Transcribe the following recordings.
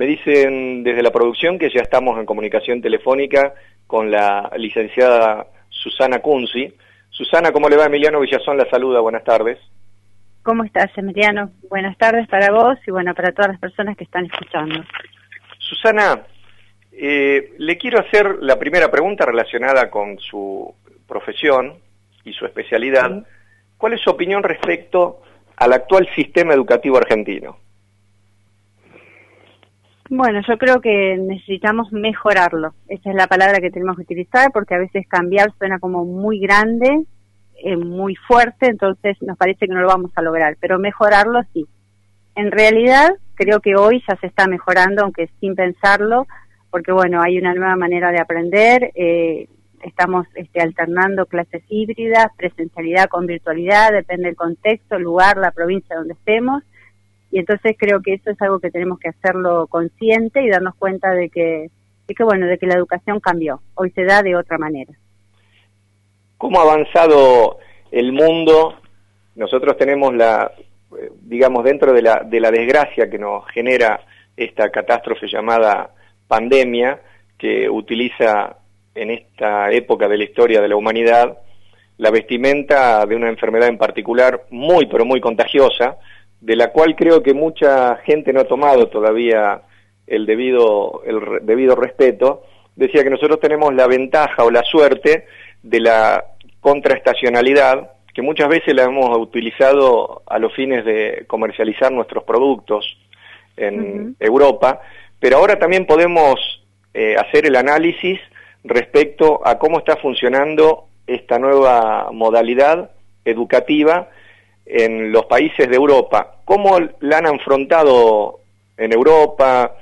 Me dicen desde la producción que ya estamos en comunicación telefónica con la licenciada Susana Kunzi. Susana, ¿cómo le va? Emiliano Villazón la saluda, buenas tardes. ¿Cómo estás, Emiliano? Buenas tardes para vos y bueno, para todas las personas que están escuchando. Susana, eh, le quiero hacer la primera pregunta relacionada con su profesión y su especialidad. ¿Cuál es su opinión respecto al actual sistema educativo argentino? Bueno, yo creo que necesitamos mejorarlo. Esa es la palabra que tenemos que utilizar porque a veces cambiar suena como muy grande, eh, muy fuerte, entonces nos parece que no lo vamos a lograr, pero mejorarlo sí. En realidad creo que hoy ya se está mejorando, aunque sin pensarlo, porque bueno, hay una nueva manera de aprender, eh, estamos este, alternando clases híbridas, presencialidad con virtualidad, depende del contexto, lugar, la provincia donde estemos, y entonces creo que eso es algo que tenemos que hacerlo consciente y darnos cuenta de que, de que bueno, de que la educación cambió. Hoy se da de otra manera. ¿Cómo ha avanzado el mundo? Nosotros tenemos la, digamos, dentro de la, de la desgracia que nos genera esta catástrofe llamada pandemia, que utiliza en esta época de la historia de la humanidad la vestimenta de una enfermedad en particular muy, pero muy contagiosa, de la cual creo que mucha gente no ha tomado todavía el debido, el debido respeto, decía que nosotros tenemos la ventaja o la suerte de la contraestacionalidad, que muchas veces la hemos utilizado a los fines de comercializar nuestros productos en Europa, pero ahora también podemos eh, hacer el análisis respecto a cómo está funcionando esta nueva modalidad educativa en los países de Europa, cómo la han afrontado en Europa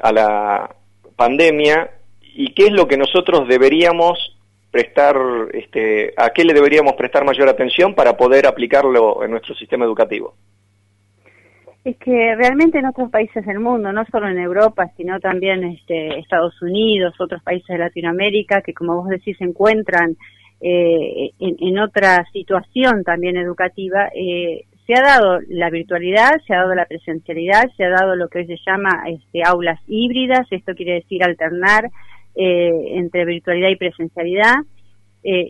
a la pandemia y qué es lo que nosotros deberíamos prestar, este, a qué le deberíamos prestar mayor atención para poder aplicarlo en nuestro sistema educativo. Es que realmente en otros países del mundo, no solo en Europa, sino también este, Estados Unidos, otros países de Latinoamérica, que como vos decís se encuentran eh, en, otra situación también educativa, eh, se ha dado la virtualidad, se ha dado la presencialidad, se ha dado lo que hoy se llama este, aulas híbridas, esto quiere decir alternar eh, entre virtualidad y presencialidad.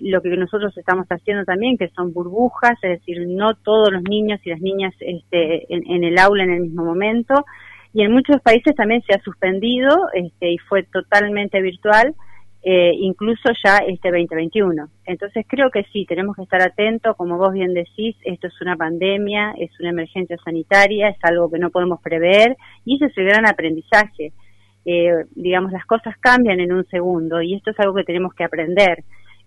lo que nosotros estamos haciendo también, que son burbujas, es decir, no todos los niños y las niñas este, en, el aula en el mismo momento. Y en muchos países también se ha suspendido este, y fue totalmente virtual eh, incluso ya este 2021. Entonces creo que sí, tenemos que estar atentos, como vos bien decís, esto es una pandemia, es una emergencia sanitaria, es algo que no podemos prever y ese es el gran aprendizaje. Eh, digamos, las cosas cambian en un segundo y esto es algo que tenemos que aprender.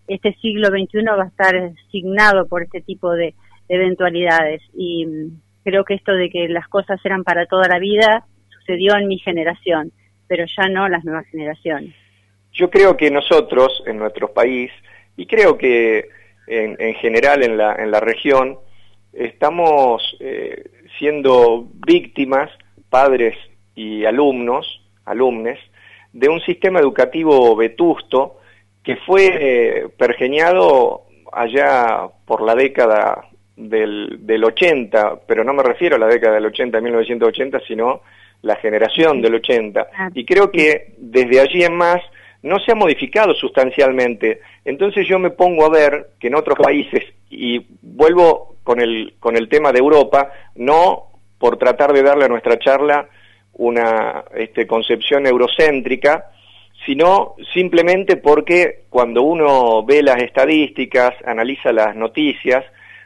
Este siglo XXI va a estar signado por este tipo de, de eventualidades y mm, creo que esto de que las cosas eran para toda la vida sucedió en mi generación, pero ya no las nuevas generaciones. Yo creo que nosotros, en nuestro país, y creo que en, general en la, en la región, estamos eh, siendo víctimas, padres y alumnos, alumnes, de un sistema educativo vetusto que fue eh, pergeñado allá por la década del, del 80, pero no me refiero a la década del 80, 1980, sino la generación del 80. Y creo que desde allí en más no se ha modificado sustancialmente. Entonces yo me pongo a ver que en otros países, y vuelvo con el, con el tema de Europa, no por tratar de darle a nuestra charla una este, concepción eurocéntrica, sino simplemente porque cuando uno ve las estadísticas, analiza las noticias,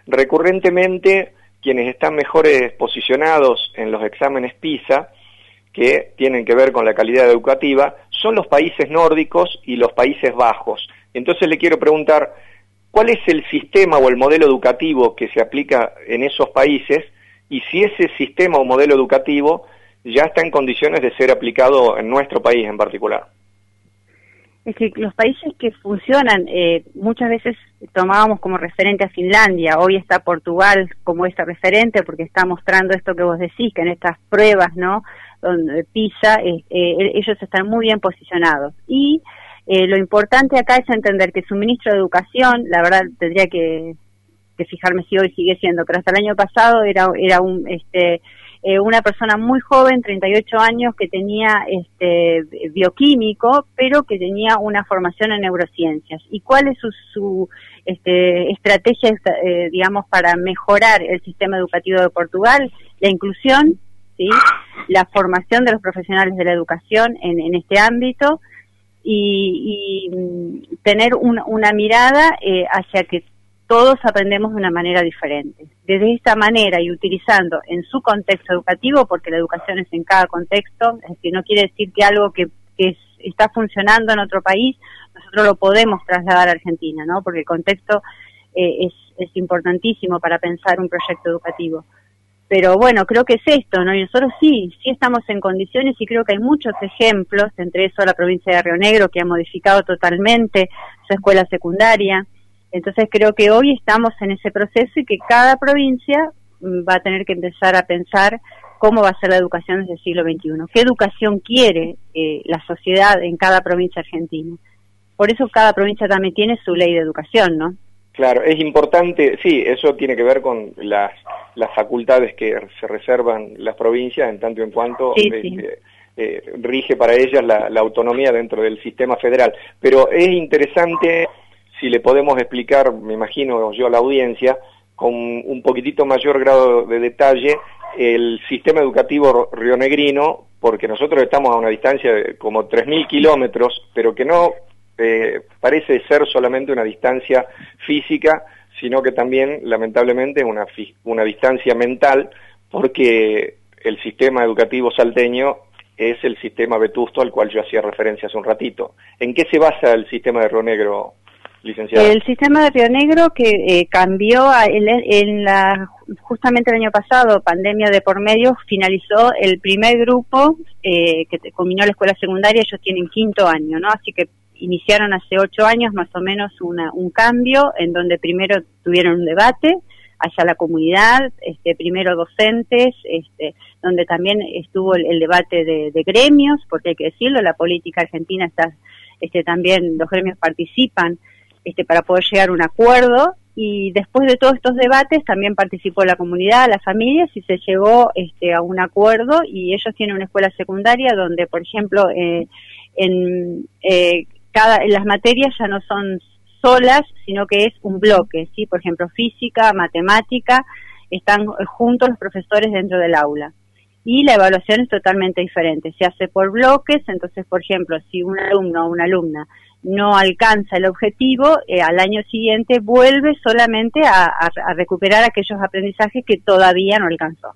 recurrentemente quienes están mejores posicionados en los exámenes PISA que tienen que ver con la calidad educativa son los países nórdicos y los Países Bajos. Entonces le quiero preguntar, ¿cuál es el sistema o el modelo educativo que se aplica en esos países y si ese sistema o modelo educativo ya está en condiciones de ser aplicado en nuestro país en particular? Es que los países que funcionan, eh, muchas veces tomábamos como referente a Finlandia, hoy está Portugal como ese referente porque está mostrando esto que vos decís, que en estas pruebas, ¿no? Donde PISA, eh, eh, ellos están muy bien posicionados. Y eh, lo importante acá es entender que su ministro de Educación, la verdad tendría que, fijarme si hoy sigue siendo, pero hasta el año pasado era, era un, este, eh, una persona muy joven, 38 años, que tenía este, bioquímico, pero que tenía una formación en neurociencias. ¿Y cuál es su, este, estrategia, eh, digamos, para mejorar el sistema educativo de Portugal? La inclusión, la formación de los profesionales de la educación en, este ámbito y, mm, tener una mirada eh, hacia que todos aprendemos de una manera diferente. Desde esta manera y utilizando en su contexto educativo, porque la educación es en cada contexto, es no quiere decir que algo que, está funcionando en otro país, nosotros lo podemos trasladar a Argentina, ¿no? Porque el contexto eh, es, es importantísimo para pensar un proyecto educativo. Pero bueno, creo que es esto, ¿no? Y nosotros sí, sí estamos en condiciones y creo que hay muchos ejemplos, entre eso la provincia de Río Negro, que ha modificado totalmente su escuela secundaria, entonces creo que hoy estamos en ese proceso y que cada provincia mm, va a tener que empezar a pensar cómo va a ser la educación desde el siglo XXI, qué educación quiere eh, la sociedad en cada provincia argentina. Por eso cada provincia también tiene su ley de educación, ¿no? Claro, es importante, sí, eso tiene que ver con las, las facultades que se reservan las provincias en tanto en cuanto este, eh, rige para ellas la, la autonomía dentro del sistema federal. Pero es interesante si le podemos explicar, me imagino yo a la audiencia, con un poquitito mayor grado de detalle, el sistema educativo rionegrino, porque nosotros estamos a una distancia de como 3.000 kilómetros, pero que no eh, parece ser solamente una distancia física, sino que también, lamentablemente, una, una distancia mental, porque el sistema educativo salteño es el sistema vetusto al cual yo hacía referencia hace un ratito. ¿En qué se basa el sistema de Río Negro, el sistema de Río Negro que eh, cambió en, la justamente el año pasado, pandemia de por medio, finalizó el primer grupo eh, que combinó la escuela secundaria, ellos tienen quinto año, ¿no? Así que iniciaron hace ocho años más o menos una, un cambio en donde primero tuvieron un debate hacia la comunidad, este, primero docentes, este, donde también estuvo el, debate de, de, gremios, porque hay que decirlo, la política argentina está, este, también los gremios participan este, para poder llegar a un acuerdo y después de todos estos debates también participó la comunidad, las familias y se llegó este, a un acuerdo y ellos tienen una escuela secundaria donde, por ejemplo, eh, en, eh, cada, las materias ya no son solas, sino que es un bloque, ¿sí? Por ejemplo, física, matemática, están juntos los profesores dentro del aula. Y la evaluación es totalmente diferente, se hace por bloques, entonces, por ejemplo, si un alumno o una alumna no alcanza el objetivo, eh, al año siguiente vuelve solamente a, recuperar aquellos aprendizajes que todavía no alcanzó.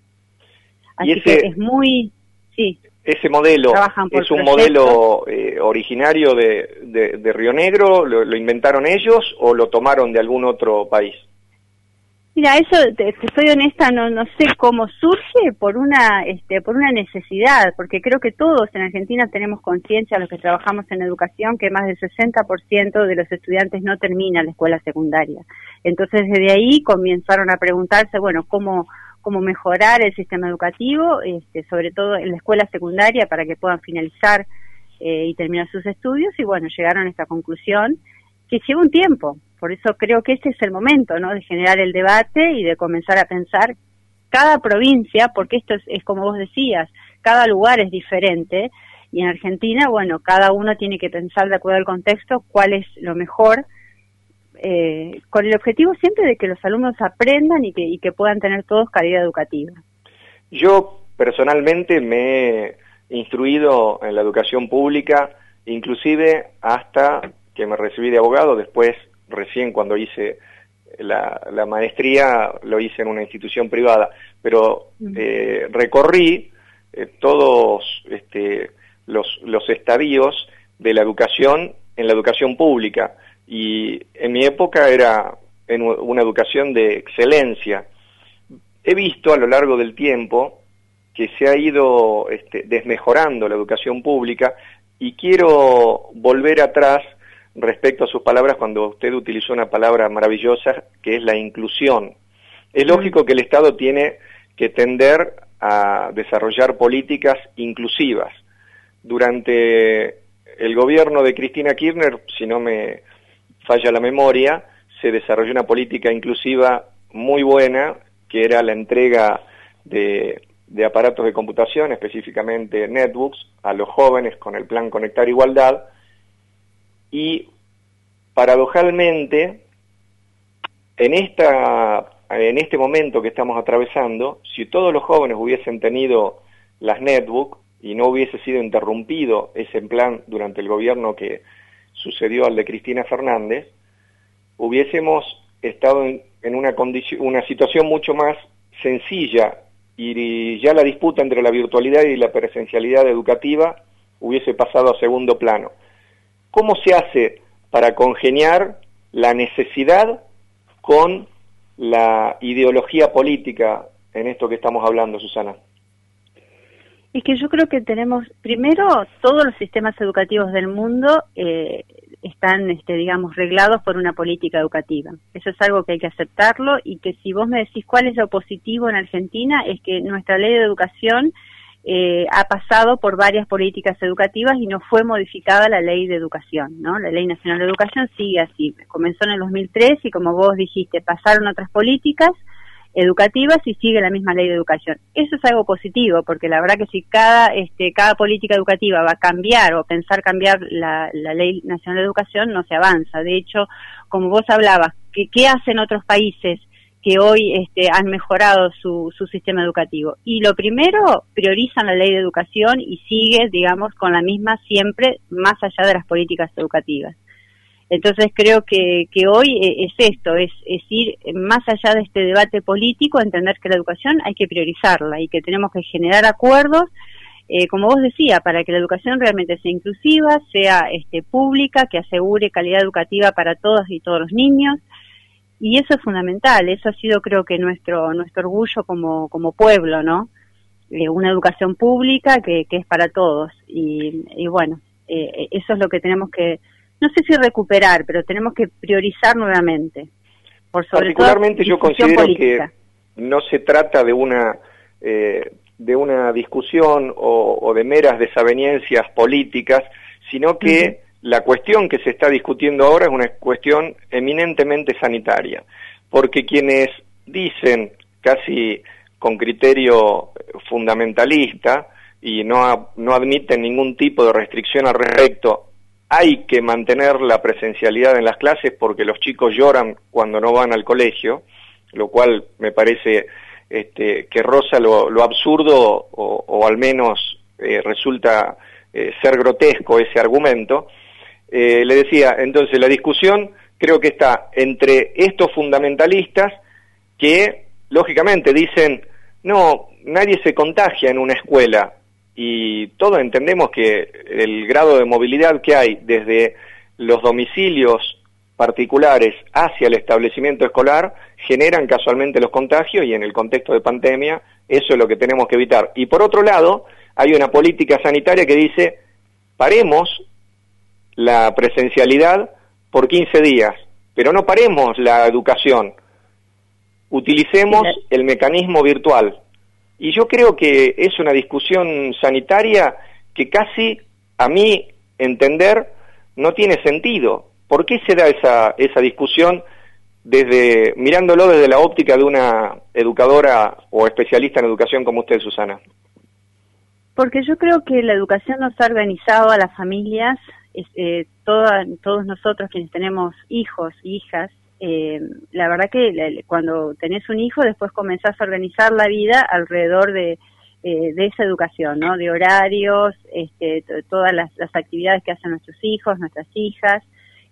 Así que es muy, sí. Ese modelo es un modelo eh, originario de, de, Río Negro, ¿Lo inventaron ellos o lo tomaron de algún otro país? Mira, eso, te, soy honesta, no, no sé cómo surge por una, este, por una necesidad, porque creo que todos en Argentina tenemos conciencia, los que trabajamos en educación, que más del 60% de los estudiantes no terminan la escuela secundaria. Entonces, desde ahí comenzaron a preguntarse, bueno, cómo, cómo mejorar el sistema educativo, este, sobre todo en la escuela secundaria, para que puedan finalizar eh, y terminar sus estudios, y bueno, llegaron a esta conclusión que lleva un tiempo, por eso creo que este es el momento, ¿no? De generar el debate y de comenzar a pensar cada provincia, porque esto es, como vos decías, cada lugar es diferente y en Argentina, bueno, cada uno tiene que pensar de acuerdo al contexto cuál es lo mejor, eh, con el objetivo siempre de que los alumnos aprendan y que, y que puedan tener todos calidad educativa. Yo personalmente me he instruido en la educación pública, inclusive hasta que me recibí de abogado, después recién cuando hice la, maestría lo hice en una institución privada, pero eh, recorrí eh, todos este, los, los estadios de la educación en la educación pública y en mi época era en una educación de excelencia. He visto a lo largo del tiempo que se ha ido este, desmejorando la educación pública y quiero volver atrás respecto a sus palabras cuando usted utilizó una palabra maravillosa que es la inclusión. Es lógico que el Estado tiene que tender a desarrollar políticas inclusivas. Durante el gobierno de Cristina Kirchner, si no me falla la memoria, se desarrolló una política inclusiva muy buena, que era la entrega de aparatos de computación, específicamente netbooks, a los jóvenes con el plan Conectar Igualdad. Y paradojalmente en, esta, en este momento que estamos atravesando, si todos los jóvenes hubiesen tenido las netbooks y no hubiese sido interrumpido ese plan durante el gobierno que sucedió al de Cristina Fernández, hubiésemos estado en, una, una situación mucho más sencilla y ya la disputa entre la virtualidad y la presencialidad educativa hubiese pasado a segundo plano. ¿Cómo se hace para congeniar la necesidad con la ideología política en esto que estamos hablando, Susana? Es que yo creo que tenemos, primero, todos los sistemas educativos del mundo eh, están, este, digamos, reglados por una política educativa. Eso es algo que hay que aceptarlo y que si vos me decís cuál es lo positivo en Argentina, es que nuestra ley de educación eh, ha pasado por varias políticas educativas y no fue modificada la ley de educación, ¿no? La ley nacional de educación sigue así. Comenzó en el 2003 y como vos dijiste, pasaron otras políticas educativas y sigue la misma ley de educación. Eso es algo positivo, porque la verdad que si cada, este, cada política educativa va a cambiar o pensar cambiar la, ley nacional de educación, no se avanza. De hecho, como vos hablabas, ¿qué, qué hacen otros países que hoy este, han mejorado su, su sistema educativo? Y lo primero, priorizan la ley de educación y sigue, digamos, con la misma siempre, más allá de las políticas educativas. Entonces creo que, que hoy eh, es esto, es, ir más allá de este debate político, entender que la educación hay que priorizarla y que tenemos que generar acuerdos, eh, como vos decía, para que la educación realmente sea inclusiva, sea este, pública, que asegure calidad educativa para todos y todos los niños. Y eso es fundamental, eso ha sido creo que nuestro, nuestro orgullo como, como pueblo, ¿no? Eh, una educación pública que, que es para todos. Y, y bueno, eso es lo que tenemos que no sé si recuperar, pero tenemos que priorizar nuevamente. Por Particularmente yo considero que no se trata de una eh, de una discusión o, de meras desavenencias políticas, sino que la cuestión que se está discutiendo ahora es una cuestión eminentemente sanitaria, porque quienes dicen casi con criterio fundamentalista y no, no admiten ningún tipo de restricción al respecto hay que mantener la presencialidad en las clases porque los chicos lloran cuando no van al colegio, lo cual me parece este, que roza lo, absurdo o, al menos eh, resulta eh, ser grotesco ese argumento. Eh, le decía, entonces la discusión creo que está entre estos fundamentalistas que lógicamente dicen, no, nadie se contagia en una escuela, y todos entendemos que el grado de movilidad que hay desde los domicilios particulares hacia el establecimiento escolar generan casualmente los contagios y en el contexto de pandemia eso es lo que tenemos que evitar. Y por otro lado, hay una política sanitaria que dice, paremos la presencialidad por 15 días, pero no paremos la educación, utilicemos el mecanismo virtual. Y yo creo que es una discusión sanitaria que casi, a mí entender, no tiene sentido. ¿Por qué se da esa, esa discusión desde mirándolo desde la óptica de una educadora o especialista en educación como usted, Susana? Porque yo creo que la educación nos ha organizado a las familias, eh, todos nosotros quienes tenemos hijos, hijas, eh, la verdad que cuando tenés un hijo después comenzás a organizar la vida alrededor de, eh, de esa educación, ¿no? De horarios, este, todas las, actividades que hacen nuestros hijos, nuestras hijas.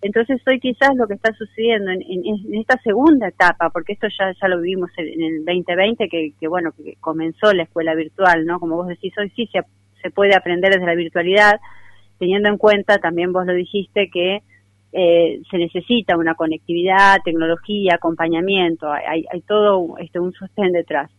Entonces hoy quizás lo que está sucediendo en, esta segunda etapa, porque esto ya, ya lo vivimos en, el 2020, que, que, bueno, que comenzó la escuela virtual, ¿no? Como vos decís, hoy sí se, se puede aprender desde la virtualidad, teniendo en cuenta, también vos lo dijiste, que eh, se necesita una conectividad, tecnología, acompañamiento, hay, hay todo este, un sostén detrás.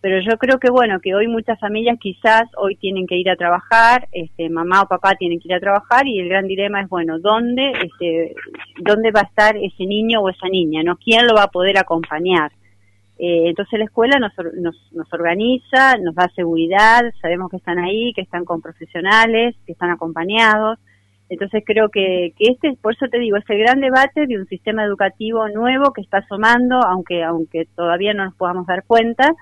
Pero yo creo que bueno, que hoy muchas familias quizás hoy tienen que ir a trabajar, este, mamá o papá tienen que ir a trabajar y el gran dilema es bueno, ¿dónde, este, dónde va a estar ese niño o esa niña? ¿No? ¿Quién lo va a poder acompañar? Eh, entonces la escuela nos, nos, nos, organiza, nos da seguridad, sabemos que están ahí, que están con profesionales, que están acompañados. Entonces creo que, que este, por eso te digo, es el gran debate de un sistema educativo nuevo que está asomando, aunque, aunque todavía no nos podamos dar cuenta,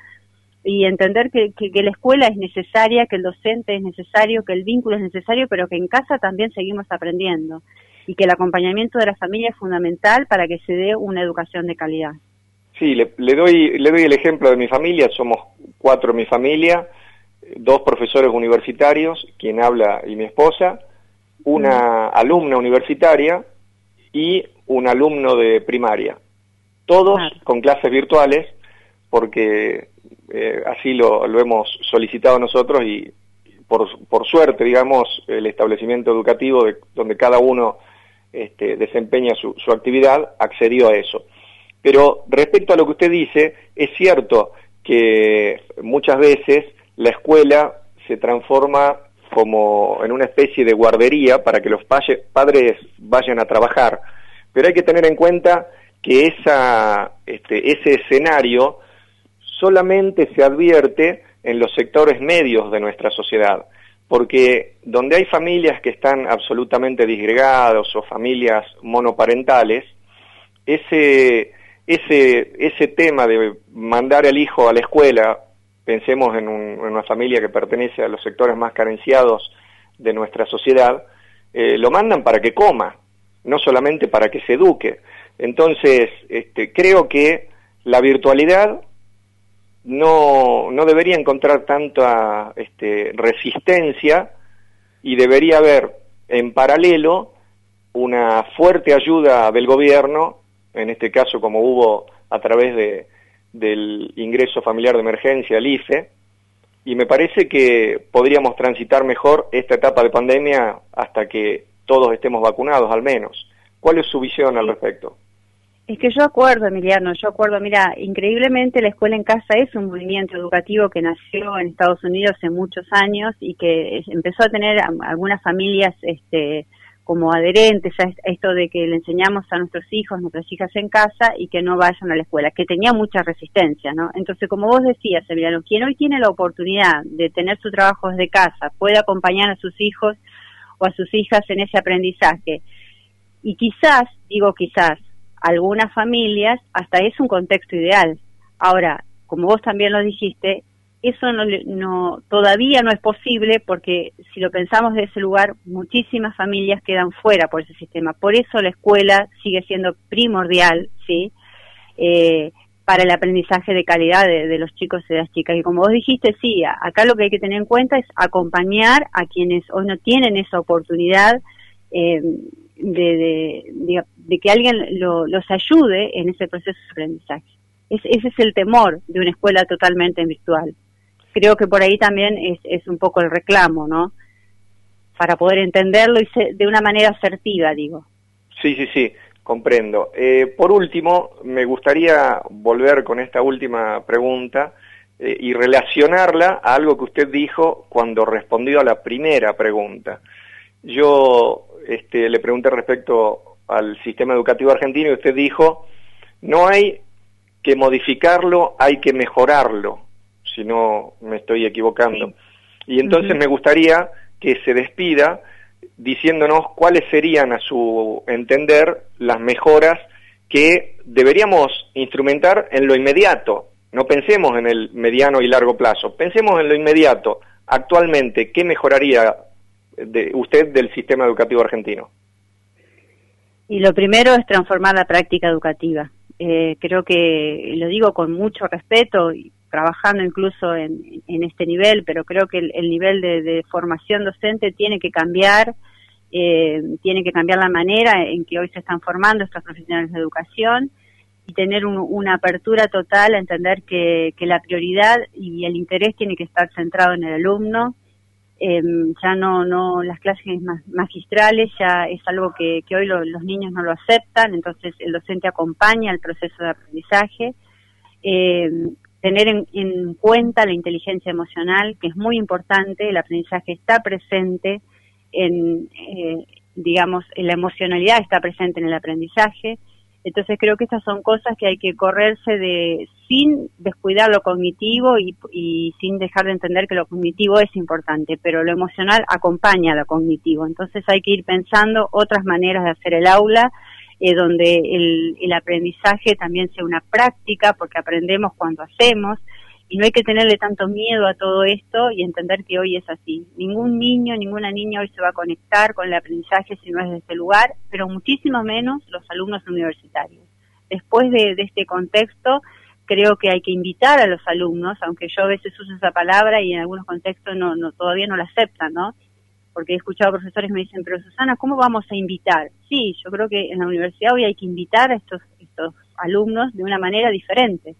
y entender que, que, la escuela es necesaria, que el docente es necesario, que el vínculo es necesario, pero que en casa también seguimos aprendiendo y que el acompañamiento de la familia es fundamental para que se dé una educación de calidad. Sí, le, doy, le doy el ejemplo de mi familia, somos cuatro en mi familia, dos profesores universitarios, quien habla y mi esposa, una alumna universitaria y un alumno de primaria. Todos con clases virtuales, porque eh, así lo, lo, hemos solicitado nosotros y por, por suerte, digamos, el establecimiento educativo de, donde cada uno este, desempeña su, su actividad accedió a eso. Pero respecto a lo que usted dice, es cierto que muchas veces la escuela se transforma como en una especie de guardería para que los padres vayan a trabajar. Pero hay que tener en cuenta que este, ese escenario solamente se advierte en los sectores medios de nuestra sociedad, porque donde hay familias que están absolutamente disgregadas o familias monoparentales, ese, ese, ese tema de mandar al hijo a la escuela, pensemos en, una familia que pertenece a los sectores más carenciados de nuestra sociedad, eh, lo mandan para que coma, no solamente para que se eduque. Entonces, este, creo que la virtualidad no, no debería encontrar tanta este, resistencia y debería haber en paralelo una fuerte ayuda del gobierno, en este caso como hubo a través de, del ingreso familiar de emergencia, el IFE, y me parece que podríamos transitar mejor esta etapa de pandemia hasta que todos estemos vacunados al menos. ¿Cuál es su visión al respecto? Es que yo acuerdo, Emiliano, yo acuerdo, mira, increíblemente la escuela en casa es un movimiento educativo que nació en Estados Unidos hace muchos años y que empezó a tener algunas familias este, como adherentes a esto de que le enseñamos a nuestros hijos, nuestras hijas en casa y que no vayan a la escuela, que tenía mucha resistencia, ¿no? Entonces, como vos decías, Emiliano, quien hoy tiene la oportunidad de tener su trabajo desde casa, puede acompañar a sus hijos o a sus hijas en ese aprendizaje. Y quizás, digo quizás, algunas familias hasta es un contexto ideal. Ahora, como vos también lo dijiste, eso no, no, todavía no es posible porque si lo pensamos de ese lugar, muchísimas familias quedan fuera por ese sistema. Por eso la escuela sigue siendo primordial, ¿sí? Eh, para el aprendizaje de calidad de, los chicos y de las chicas. Y como vos dijiste, sí, acá lo que hay que tener en cuenta es acompañar a quienes hoy no tienen esa oportunidad eh, de, de, que alguien los ayude en ese proceso de aprendizaje. ese es el temor de una escuela totalmente virtual. Creo que por ahí también es, es un poco el reclamo, ¿no? Para poder entenderlo y de una manera asertiva, digo. Sí, sí, sí, comprendo. Eh, por último, me gustaría volver con esta última pregunta eh, y relacionarla a algo que usted dijo cuando respondió a la primera pregunta. Yo este, le pregunté respecto al sistema educativo argentino y usted dijo, no hay que modificarlo, hay que mejorarlo, si no me estoy equivocando. Y entonces me gustaría que se despida diciéndonos cuáles serían, a su entender, las mejoras que deberíamos instrumentar en lo inmediato. No pensemos en el mediano y largo plazo, pensemos en lo inmediato. Actualmente, ¿qué mejoraría de usted del sistema educativo argentino? Y lo primero es transformar la práctica educativa. Eh, creo que lo digo con mucho respeto y trabajando incluso en, este nivel, pero creo que el, nivel de, formación docente tiene que cambiar, eh, tiene que cambiar la manera en que hoy se están formando estos profesionales de educación y tener una apertura total a entender que, que la prioridad y el interés tiene que estar centrado en el alumno, eh, ya no, no, las clases magistrales ya es algo que, que hoy los niños no lo aceptan, entonces el docente acompaña el proceso de aprendizaje. Eh, tener en, en, cuenta la inteligencia emocional, que es muy importante, el aprendizaje está presente en, eh, digamos, la emocionalidad está presente en el aprendizaje, entonces creo que estas son cosas que hay que correrse de sin descuidar lo cognitivo y, sin dejar de entender que lo cognitivo es importante, pero lo emocional acompaña a lo cognitivo. Entonces hay que ir pensando otras maneras de hacer el aula, eh, donde el, el aprendizaje también sea una práctica, porque aprendemos cuando hacemos, y no hay que tenerle tanto miedo a todo esto y entender que hoy es así. Ningún niño, ninguna niña hoy se va a conectar con el aprendizaje si no es de este lugar, pero muchísimo menos los alumnos universitarios. Después de, este contexto, creo que hay que invitar a los alumnos, aunque yo a veces uso esa palabra y en algunos contextos no, no todavía no la aceptan, ¿no? Porque he escuchado profesores me dicen, pero Susana, ¿cómo vamos a invitar? Sí, yo creo que en la universidad hoy hay que invitar a estos, estos alumnos de una manera diferente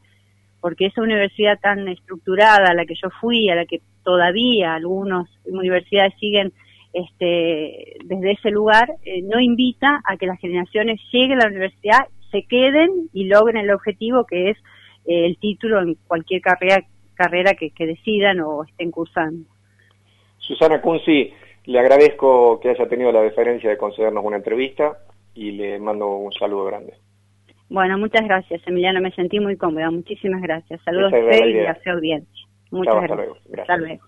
porque esa universidad tan estructurada a la que yo fui, a la que todavía algunas universidades siguen este, desde ese lugar, eh, no invita a que las generaciones lleguen a la universidad, se queden y logren el objetivo que es eh, el título en cualquier carrera, carrera que, que decidan o estén cursando. Susana Kunzi, le agradezco que haya tenido la deferencia de concedernos una entrevista y le mando un saludo grande. Bueno, muchas gracias, Emiliano. Me sentí muy cómoda. Muchísimas gracias. Saludos a usted y a su audiencia. Muchas gracias. Hasta luego.